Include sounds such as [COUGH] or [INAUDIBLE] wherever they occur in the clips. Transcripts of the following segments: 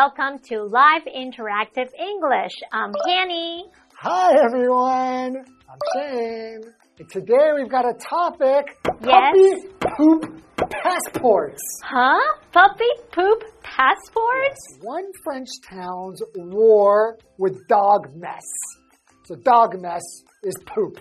welcome to Live Interactive English. I'm Hanny. Hi everyone, I'm Shane. And today we've got a topic Yes. puppy poop passports. Huh? Puppy poop passports? One French town's war with dog mess. So dog mess is poop.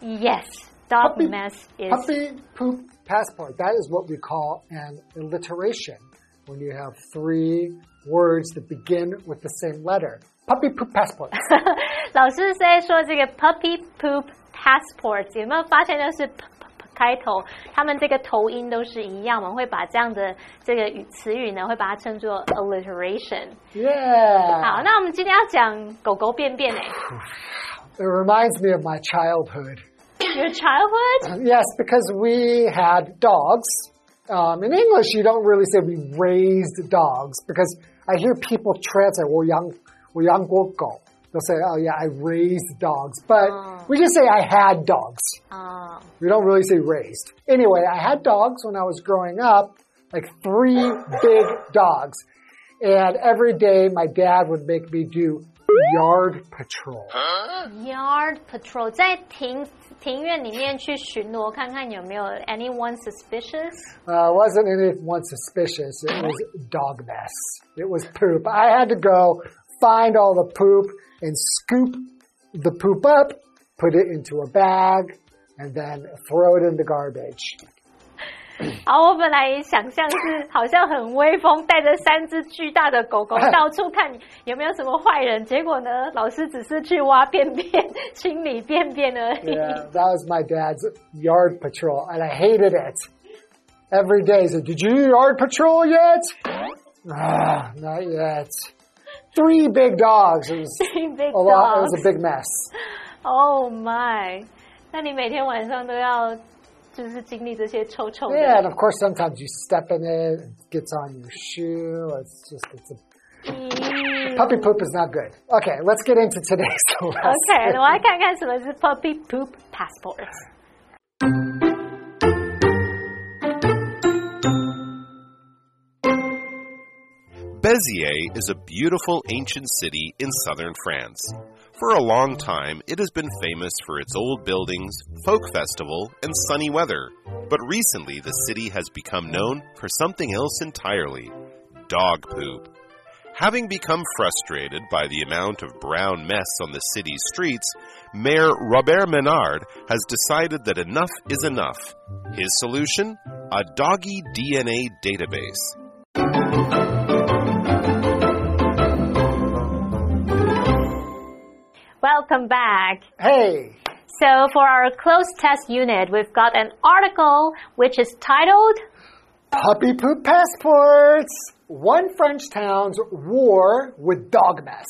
Yes. Dog Puppy- mess is Puppy poop passport. That is what we call an alliteration when you have three words that begin with the same letter. Puppy poop passport. [LAUGHS] 老师是在说这个 puppy poop passports，有没有发现就是 p p p 开头，他们这个头音都是一样，我们会把这样的这个语词语呢，会把它称作 alliteration。 Yeah. 好，那我们今天要讲狗狗便便诶 It reminds me of my childhood. Your childhood? Yes, because we had dogs. Um, in English, you don't really say we raised dogs because I hear people translate, 我养我养过狗. They'll say, oh yeah, I raised dogs. But Oh. we just say I had dogs. 啊、 We don't really say raised. Anyway, I had dogs when I was growing up, like three big dogs. And every day my dad would make me do yard patrol. Yard patrol 在庭 庭院里面去巡逻，看看有没有 anyone suspicious。 Uh, it wasn't anyone suspicious. It was dog mess. It was poop. I had to go find all the poop and scoop the poop up, put it into a bag, and then throw it in the garbage. 好，我本来想象是好像很威风，带着三只巨大的狗狗到处看有没有什么坏人，结果呢，老师只是去挖便便、清理便便而已。Yeah, that was my dad's yard patrol, and I hated it. Every day he said, Did you yard patrol yet? Ah, not yet. Three big dogs. It was Big a lot. It was dogs. a big mess. Oh my！那你每天晚上都要就是经历这些臭臭的。 Yeah, and of course, sometimes you step in it, it gets on your shoe. It's just, it's a Mm. puppy poop is not good. Okay, let's get into today's [LAUGHS] lesson. OK，我来看看什么是 puppy poop passport。 Béziers is a beautiful ancient city in southern France. For a long time, it has been famous for its old buildings, folk festival, and sunny weather. But recently, the city has become known for something else entirely dog poop. Having become frustrated by the amount of brown mess on the city's streets, Mayor Robert Menard has decided that enough is enough. His solution? A doggy DNA database. Welcome back. Hey. So for our cloze test unit, we've got an article which is titled Puppy Poop Passports One French Town's War with Dog Mess.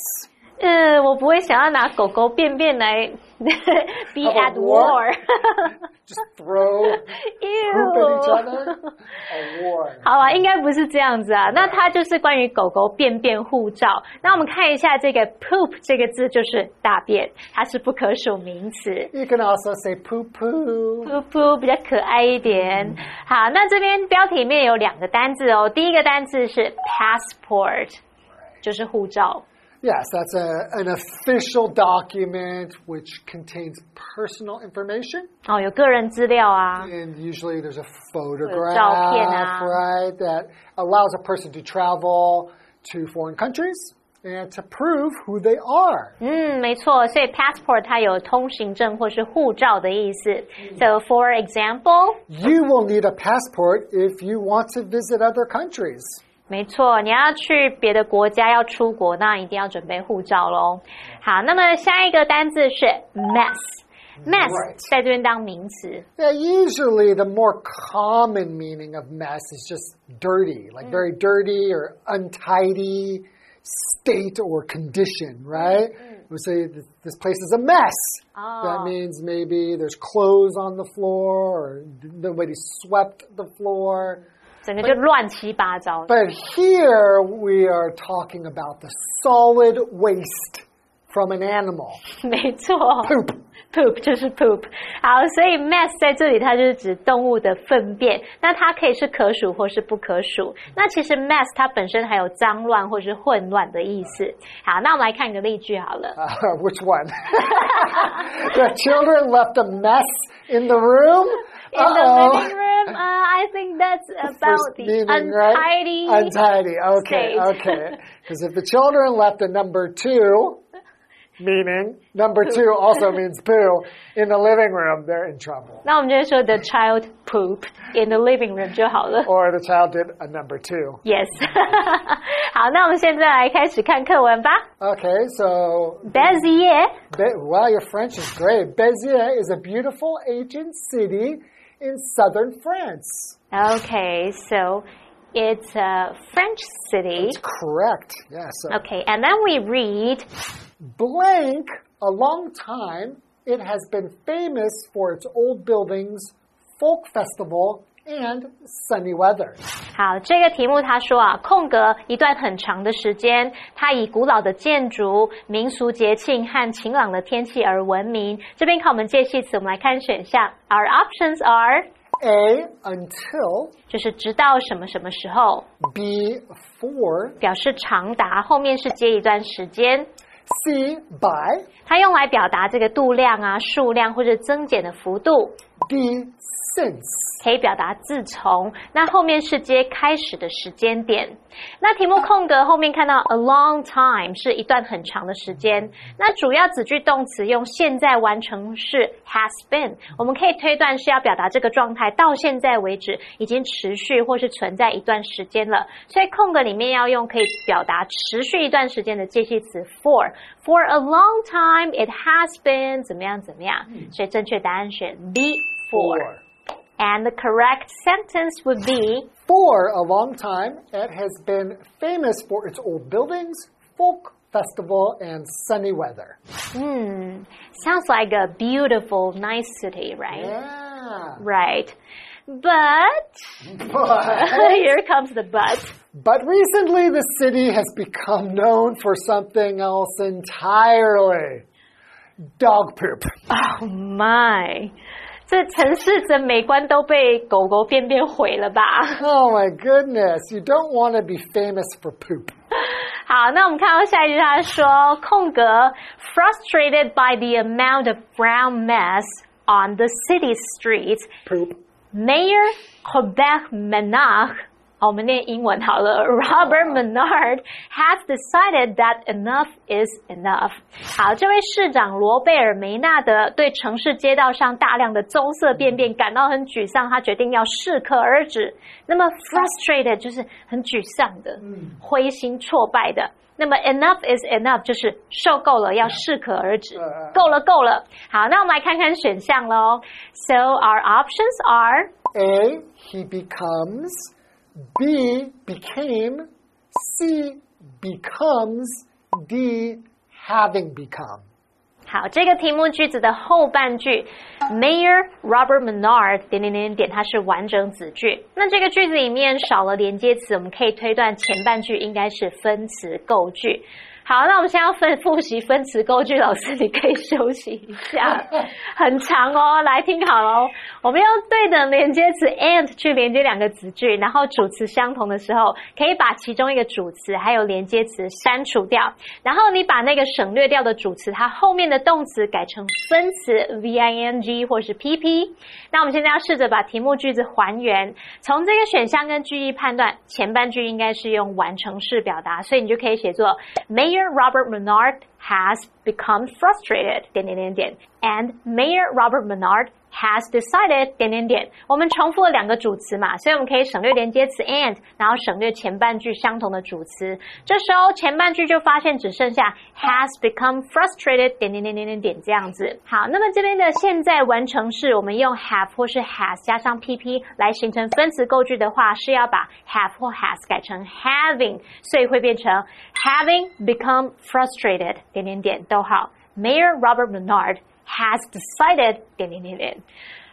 Uh, 嗯，我不会想要拿狗狗便便来 [LAUGHS] be Have a at war? war. [LAUGHS] Just throw [LAUGHS] poop at each other. Ew. A war. 好啊，应该不是这样子啊。那它就是关于狗狗便便护照。那我们看一下这个 poop 这个字就是大便，它是不可数名词。 You can also say poo poo. 噗噗比较可爱一点。好，那这边标题里面有两个单字哦，第一个单字是 passport，就是护照。 Yes, that's a, an official document which contains personal information. 哦，有个人资料啊。 And usually there's a 照片啊。 photograph, right, that allows a person to travel to foreign countries and to prove who they are. 嗯，没错，所以 passport 它有通行证或是护照的意思。So for example， You will need a passport if you want to visit other countries. 没错，你要去别的国家要出国，那一定要准备护照喽。好，那么下一个单字是 mess。mess Right. 在这边当名词， Yeah, usually the more common meaning of mess is just dirty, like very dirty or untidy state or condition, right? We say th- this place is a mess. Oh. That means maybe there's clothes on the floor or nobody swept the floor. 整个就乱七八糟。 But here we are talking about the solid waste from an animal. [LAUGHS] 没错， Poop. poop 就是 poop。好，所以 mess 在这里它就是指动物的粪便，那它可以是可数或是不可数。那其实 mess 它本身还有脏乱或是混乱的意思。好，那我们来看一个例句好了。 Uh, [LAUGHS] which one? [LAUGHS] the children left a mess in the room. In the Uh-oh. living room, uh, I think that's about [LAUGHS] First the meaning, right? untidy. Untidy. Okay, state. okay. [LAUGHS] Because if the children left a number two, meaning number two also means poo, in the living room, they're in trouble. 那我们就会说 the child pooped in the living room 就好了。 Or the child did a number two. Yes [LAUGHS] 。好，那我们现在来开始看课文吧。 Okay, so Bezier Be- wow, your French is great. Béziers is a beautiful ancient city in southern France. Okay, so it's a French city. Correct. Yes. So Okay, and then we read blank, a long time, it has been famous for its old buildings, folk festival, and sunny weather. 好，这个题目他说啊，空格一段很长的时间，它以古老的建筑、民俗节庆和晴朗的天气而闻名。这边看我们介系词，我们来看选项。Our options are A, until, 就是直到什么什么时候，B, for, 表示长达，后面是接一段时间。C, by, 它用来表达这个度量啊、数量或者增减的幅度，D, since. 可以表达自从。那后面是接开始的时间点。那题目空格后面看到 a long time 是一段很长的时间。那主要子句动词用现在完成式 has been，我们可以推断是要表达这个状态到现在为止已经持续或是存在一段时间了。所以空格里面要用可以表达持续一段时间的介系词 for。For a long time, it has been 怎么样怎么样。所以正确答案选 B for。And the correct sentence would be For a long time, it has been famous for its old buildings, folk festival, and sunny weather. hmm, sounds like a beautiful, nice city, right? Yeah. Right. But But, [LAUGHS] here comes the but. but recently, the city has become known for something else entirely dog poop. Oh my. 这城市的美观都被狗狗便便毁了吧？ Oh my goodness, you don't want to be famous for poop. [LAUGHS] 好，那我们看到下一句，他说空格 frustrated by the amount of brown mess on the city streets, Poop. Mayor Robert Menard 好， 我们念英文好了。Robert Menard [LAUGHS] has decided that enough is enough。好，这位市长罗贝尔梅纳德对城市街道上大量的棕色便便感到很沮丧，他决定要适可而止。那么 frustrated 就是很沮丧的、灰心挫败的。那么 enough is enough 就是受够了，要适可而止，够了够了。好，那我们来看看选项喽。So our options are A, he becomes. B, became. C, becomes. D, having become. 好，这个题目句子的后半句，Mayor Robert Menard 点点点点，它是完整子句。那这个句子里面少了连接词，我们可以推断前半句应该是分词构句。好，那我们现在要分复习分词构句，老师你可以休息一下，[LAUGHS] 很长哦。来听好喽，我们用对等连接词 and 去连接两个词句，然后主词相同的时候，可以把其中一个主词还有连接词删除掉，然后你把那个省略掉的主词，它后面的动词改成分词 ving 或是 pp。那我们现在要试着把题目句子还原，从这个选项跟句意判断，前半句应该是用完成式表达，所以你就可以写作 Mayor Robert Menard has become frustrated, and Mayor Robert Menard has decided 点点点。我们重复了两个主词嘛，所以我们可以省略连接词 and，然后省略前半句相同的主词。这时候前半句就发现只剩下 has become frustrated 点点点点点点这样子。好，那么这边的现在完成式，我们用 have 或是 has 加上 pp 来形成分词构句的话，是要把 have 或 has 改成 having，所以会变成 having become frustrated 点点点逗号。Mayor Robert Bernard has decided 点点点点。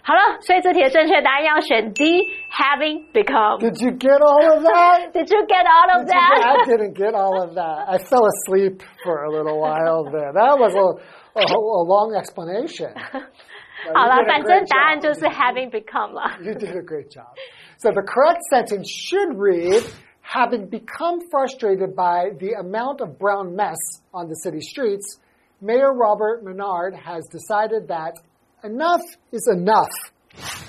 好了，所以这题的正确答案要选 D having become。 Did you get all of that? [LAUGHS] Did you get all of Did you- I that? didn't get all of that. I fell asleep for a little while there. That was a a, a long explanation. [LAUGHS] 好了 You，did a 反正 great 答案 job. 就是 having become 了。 You did a great job. So the correct sentence should read Having become frustrated by the amount of brown mess on the city streets, Mayor Robert Menard has decided that enough is enough.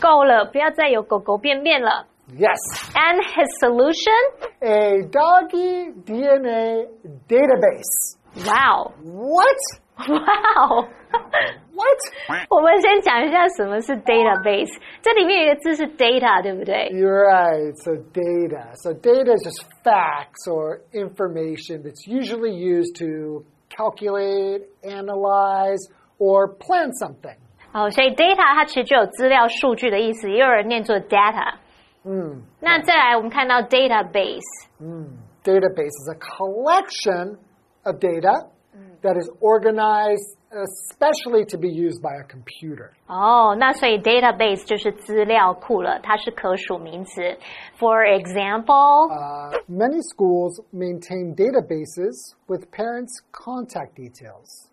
够了，不要再有狗狗便便了。 Yes. And his solution? A doggy DNA database. Wow, What? wow. [LAUGHS] What? 我们先讲一下什么是 database。这里面有一个字是 data，对不对？ You're right. So data. So data is just facts or information that's usually used to calculate, analyze, or plan something. 哦，所以 data 它其实就有资料数据的意思，也有人念作 data。嗯那再来，我们看到 database。 Database is a collection of data that is organized especially to be used by a computer. 哦，那所以 database 就是资料库了，它是可数名词。For example，、 Uh, many schools maintain databases with parents' contact details.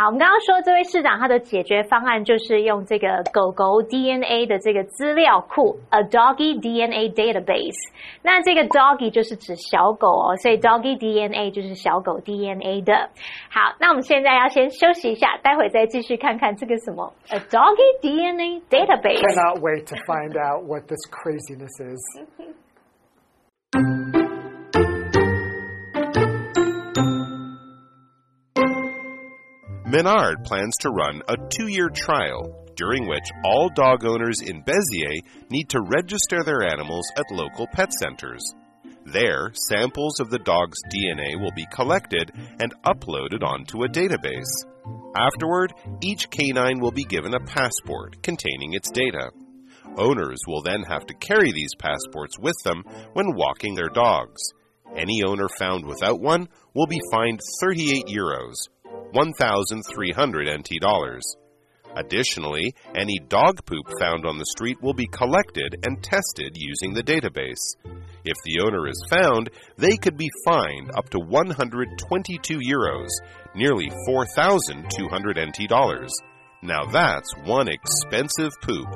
好，我们刚刚说这位市长他的解决方案就是用这个狗狗 DNA 的这个资料库，a doggy DNA database。那这个 doggy 就是指小狗哦，所以 doggy DNA 就是小狗 DNA 的。好，那我们现在要先休息一下，待会再继续看看这个什么 a doggy DNA database。Cannot wait to find out what this craziness is. Menard plans to run a two year trial during which all dog owners in Beziers need to register their animals at local pet centers. There, samples of the dog's DNA will be collected and uploaded onto a database. Afterward, each canine will be given a passport containing its data. Owners will then have to carry these passports with them when walking their dogs. Any owner found without one will be fined 38 euros, 1,300 NT dollars. Additionally, any dog poop found on the street will be collected and tested using the database. If the owner is found, they could be fined up to 122 euros, nearly 4,200 NT dollars. Now that's one expensive poop.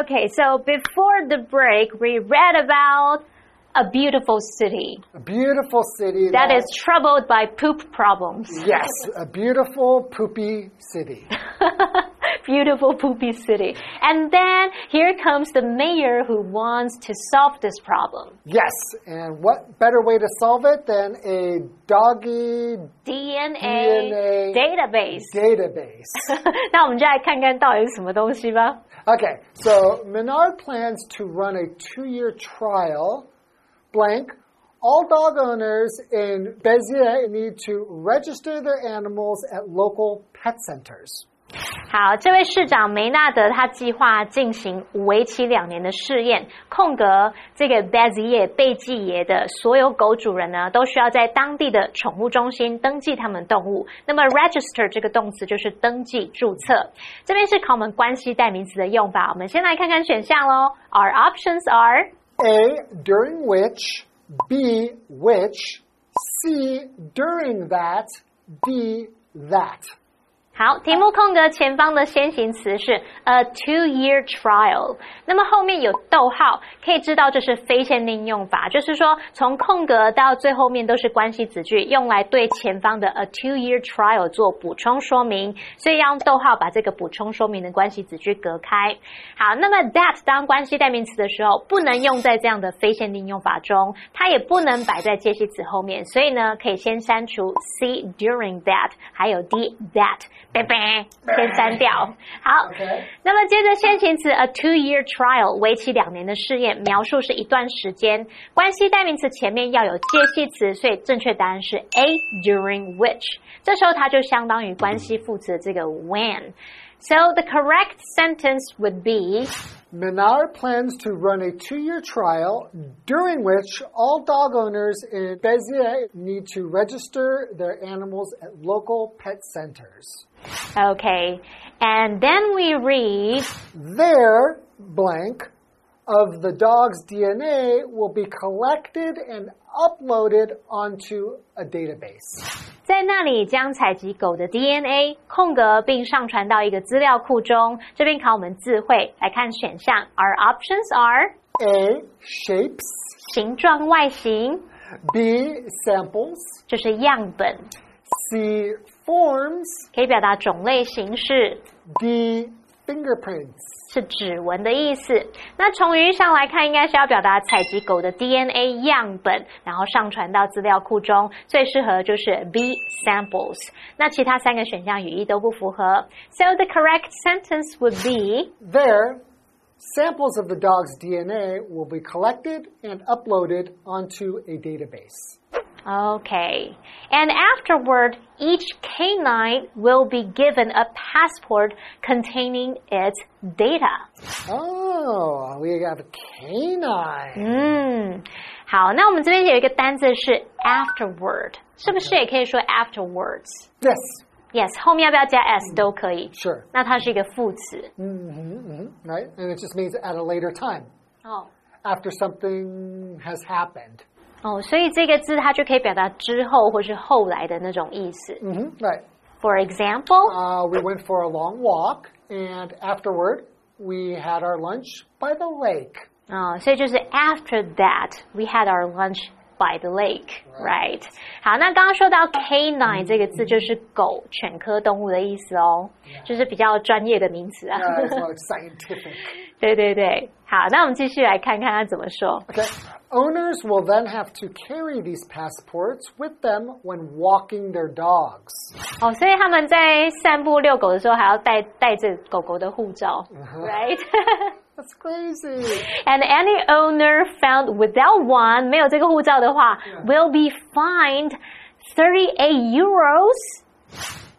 Okay, so before the break, we read about a beautiful city A beautiful city that is troubled by poop problems. yes, a beautiful poopy city. [LAUGHS] Beautiful poopy city. And then here comes the mayor who wants to solve this problem. Yes, and what better way to solve it than a doggy DNA, DNA database. database? [LAUGHS] 那我们就来看看到底是什么东西吧。 Okay, so Menard plans to run a two-year trial. Blank. All dog owners in Beziers need to register their animals at local pet centers. 好，这位市长梅纳德他计划进行为期两年的试验，空格这个 Bezier 贝季耶的所有狗主人呢，都需要在当地的宠物中心登记他们动物。那么 register 这个动词就是登记注册，这边是考我们关系代名词的用法。我们先来看看选项喽。Our options are a. During which. B. Which. C. During that. D. That. 好，题目空格前方的先行词是 a two-year trial，那么后面有逗号，可以知道这是非限定用法，就是说从空格到最后面都是关系子句，用来对前方的 a two-year trial 做补充说明，所以要用逗号把这个补充说明的关系子句隔开。好，那么 that 当关系代名词的时候，不能用在这样的非限定用法中，它也不能摆在介系词后面，所以呢，可以先删除 c during that，还有 d that。拜拜，先删掉。好那么接着先行词 a two-year trial 为期两年的试验，描述是一段时间。关系代名词前面要有介系词，所以正确答案是 A during which。这时候它就相当于关系副词这个 when。So the correct sentence would be Menard plans to run a two year trial during which all dog owners in Beziers need to register their animals at local pet centers. okay. And then we read Their blank of the dog's DNA will be collected and uploaded onto a database. 在那里将采集狗的 DNA 空格并上传到一个资料库中。这边考我们智慧，来看选项。Our options are A. Shapes. 形状、外形， B. Samples. 就是样本， C. Forms. 可以表达种类、形式， D. Fingerprints. 是指纹的意思。那从语义上来看，应该是要表达采集狗的 DNA 样本，然后上传到资料库中。最适合就是 B samples。那其他三个选项语义都不符合。So the correct sentence would be There, samples of the dog's DNA will be collected and uploaded onto a database. Okay. And afterward, each canine will be given a passport containing its data. Oh, we have a canine. 嗯，好，那我们这边有一个单字是 afterward，是不是也可以说 afterwards？Yes， Yes, 后面要不要加 s 都可以。 sure. 那它是一个副词 hmm right? And it just means at a later time, 哦 after something has happened. 哦，所以这个字它就可以表达之后或是后来的那种意思。 hmm Right. For example， Uh, we went for a long walk, and afterward, we had our lunch by the lake. 啊、所以就是 after that we had our lunch by the lake, right？好，那刚刚说到 canine 这个字就是狗、犬科动物的意思哦，就是比较专业的名词啊。 Uh, it's more scientific. 对对对，好，那我们继续来看看它怎么说。 Okay. [LAUGHS] Owners will then have to carry these passports with them when walking their dogs. 哦，所以他们在散步遛狗的时候还要带带着狗狗的护照，right？ [LAUGHS] That's crazy. And any owner found without one 没有这个护照的话，will be fined thirty eight euros.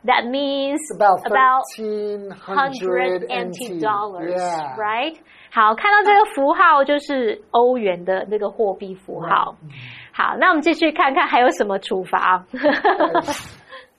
That means About about 1300 NT dollars, Yeah. right? 好，看到这个符号就是欧元的那个货币符号。好，那我们继续看看还有什么处罚。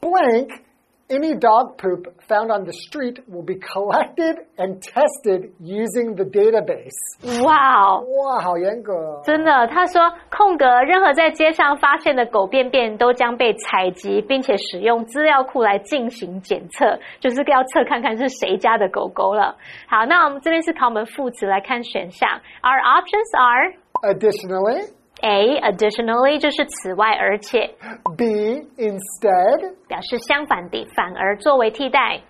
Blank, [LAUGHS] any dog poop found on the street will be collected and tested using the database. 哇哦！哇，好严格。真的，他说空格，任何在街上发现的狗便便都将被采集，并且使用资料库来进行检测，就是要测看看是谁家的狗狗了。好，那我们这边是考我们副词，来看选项。Our options are Additionally, A. Additionally 就是此外，而且 B, instead, 表示相反的，反而作为替代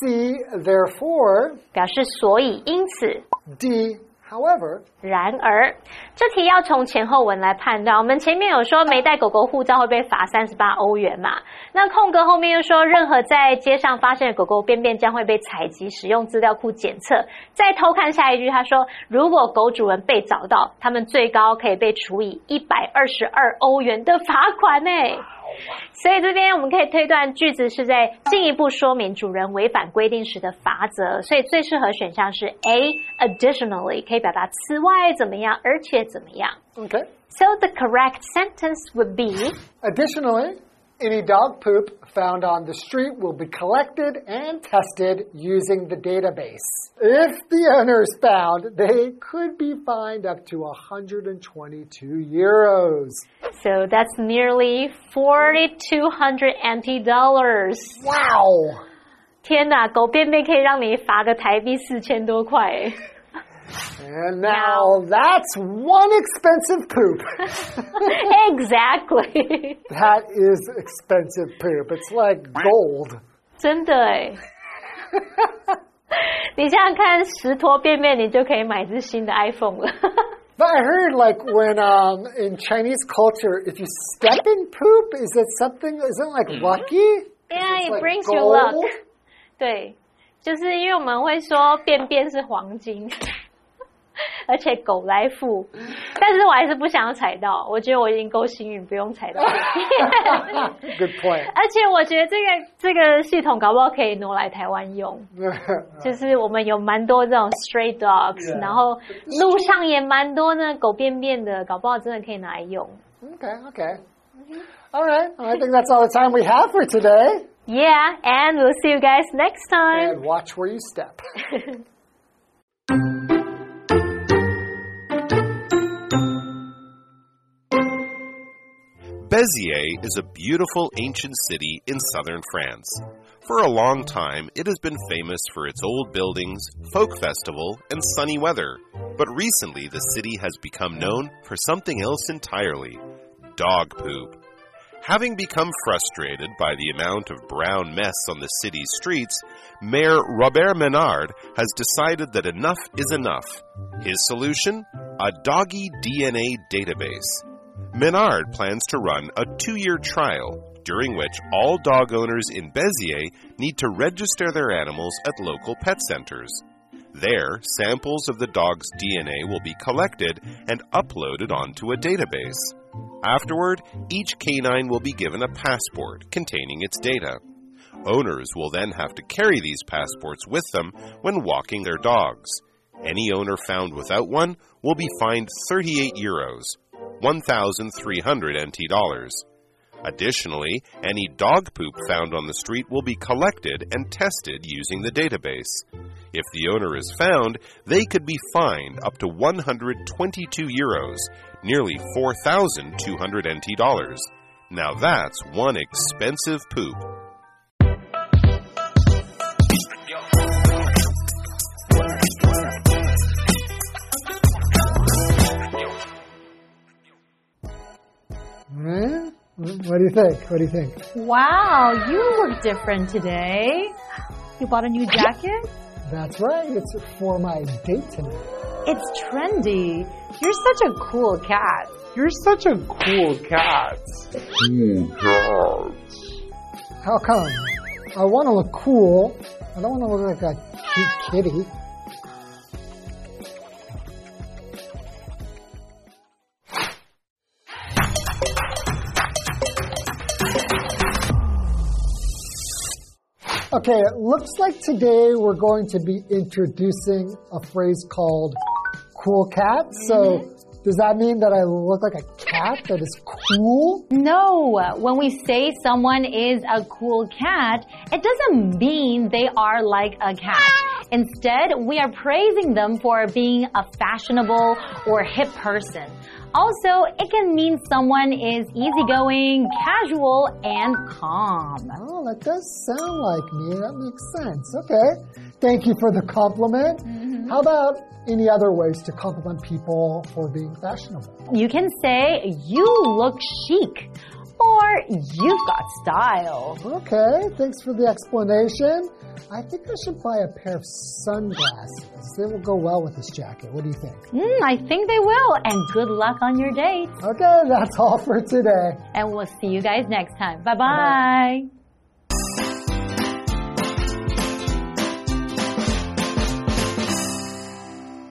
，C, therefore, 表示所以，因此。D, however. 然而，这题要从前后文来判断。我们前面有说没带狗狗护照会被罚三十八欧元嘛？那空格后面又说，任何在街上发现的狗狗便便将会被采集，使用资料库检测。再偷看下一句，他说，如果狗主人被找到，他们最高可以被处以一百二十二欧元的罚款呢。所以这边我们可以推断句子是在进一步说明主人违反规定时的罚则，所以最适合选项是 A. Additionally 可以表达此外怎么样，而且怎么样。 Okay. So the correct sentence would be Additionally, any dog poop found on the street will be collected and tested using the database. If the owner is found, they could be fined up to 122 euros. so that's nearly forty two hundred NT dollars。 Wow! 天哪，狗便便可以让你罚个台币四千多块诶。 And now that's one expensive poop. [LAUGHS] exactly， that is expensive poop. It's like gold. [LAUGHS] 真的哎。你想想看，十坨便便你就可以买只新的 iPhone [LAUGHS] 了。 But I heard like when um, in Chinese culture, if you step in poop, is it something? Is it like lucky? Yeah, It's it like brings you gold? luck. [LAUGHS] 对，就是因为我们会说便便是黄金， 而且狗来付，但是我还是不想要踩到，我觉得我已经够幸运，不用踩到。Good point. 而且我觉得这个这个系统搞不好可以挪来台湾用，就是我们有蛮多这种 stray dogs. 然后路上也蛮多呢狗便便的，搞不好真的可以拿来用。okay, okay. All right. I think that's all the time we have for today. Yeah, and we'll see you guys next time. And watch where you step. Béziers is a beautiful ancient city in southern France. For a long time, it has been famous for its old buildings, folk festival, and sunny weather. But recently, the city has become known for something else entirely dog poop. Having become frustrated by the amount of brown mess on the city's streets, Mayor Robert Menard has decided that enough is enough. His solution? A doggy DNA database. Menard plans to run a two year trial during which all dog owners in Béziers need to register their animals at local pet centers. There, samples of the dog's DNA will be collected and uploaded onto a database. Afterward, each canine will be given a passport containing its data. Owners will then have to carry these passports with them when walking their dogs. Any owner found without one will be fined 38 euros, 1,300 NT dollars. Additionally, any dog poop found on the street will be collected and tested using the database. If the owner is found, they could be fined up to 122 euros, nearly 4,200 NT dollars. Now that's one expensive poop. What do you think? What do you think? Wow, you look different today. You bought a new jacket? That's right. It's for my date tonight. It's trendy. You're such a cool cat. You're such a cool cat. Cool cat. How come? I want to look cool. I don't want to look like a cute kitty. Okay, it looks like today we're going to be introducing a phrase called cool cat. So, mm-hmm. does that mean that I look like a cat that is cool? No, when we say someone is a cool cat, it doesn't mean they are like a cat. Instead, we are praising them for being a fashionable or hip person. Also, it can mean someone is easygoing, casual, and calm. Oh, that does sound like me. That makes sense. Okay. Thank you for the compliment. Mm-hmm. How about any other ways to compliment people for being fashionable? You can say, you look chic, or you've got style. Okay, thanks for the explanation. I think I should buy a pair of sunglasses. They will go well with this jacket. What do you think? Mm, I think they will, and good luck on your date. Okay, that's all for today. And we'll see you guys next time. Bye bye.